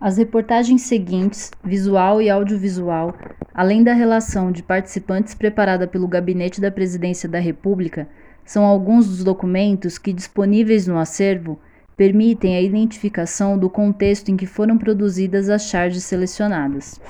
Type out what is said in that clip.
As reportagens seguintes, visual e audiovisual, além da relação de participantes preparada pelo Gabinete da Presidência da República, são alguns dos documentos que, disponíveis no acervo, permitem a identificação do contexto em que foram produzidas as charges selecionadas.